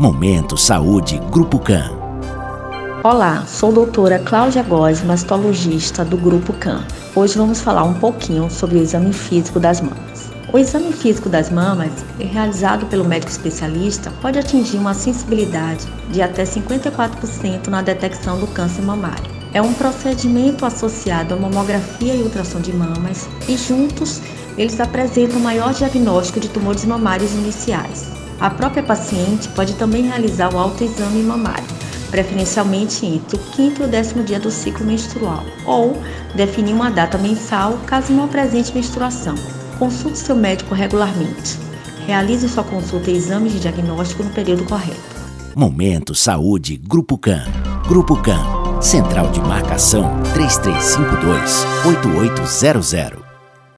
Momento Saúde Grupo CAN. Olá, sou doutora Cláudia Góes, mastologista do Grupo CAN. Hoje vamos falar um pouquinho sobre o exame físico das mamas. O exame físico das mamas, realizado pelo médico especialista, pode atingir uma sensibilidade de até 54% na detecção do câncer mamário. É um procedimento associado à mamografia e ultrassom de mamas e juntos eles apresentam maior diagnóstico de tumores mamários iniciais. A própria paciente pode também realizar o autoexame mamário, preferencialmente entre o quinto e o décimo dia do ciclo menstrual, ou definir uma data mensal caso não apresente menstruação. Consulte seu médico regularmente. Realize sua consulta e exames de diagnóstico no período correto. Momento Saúde Grupo CAN. Grupo CAN. Central de Marcação 3352 8800.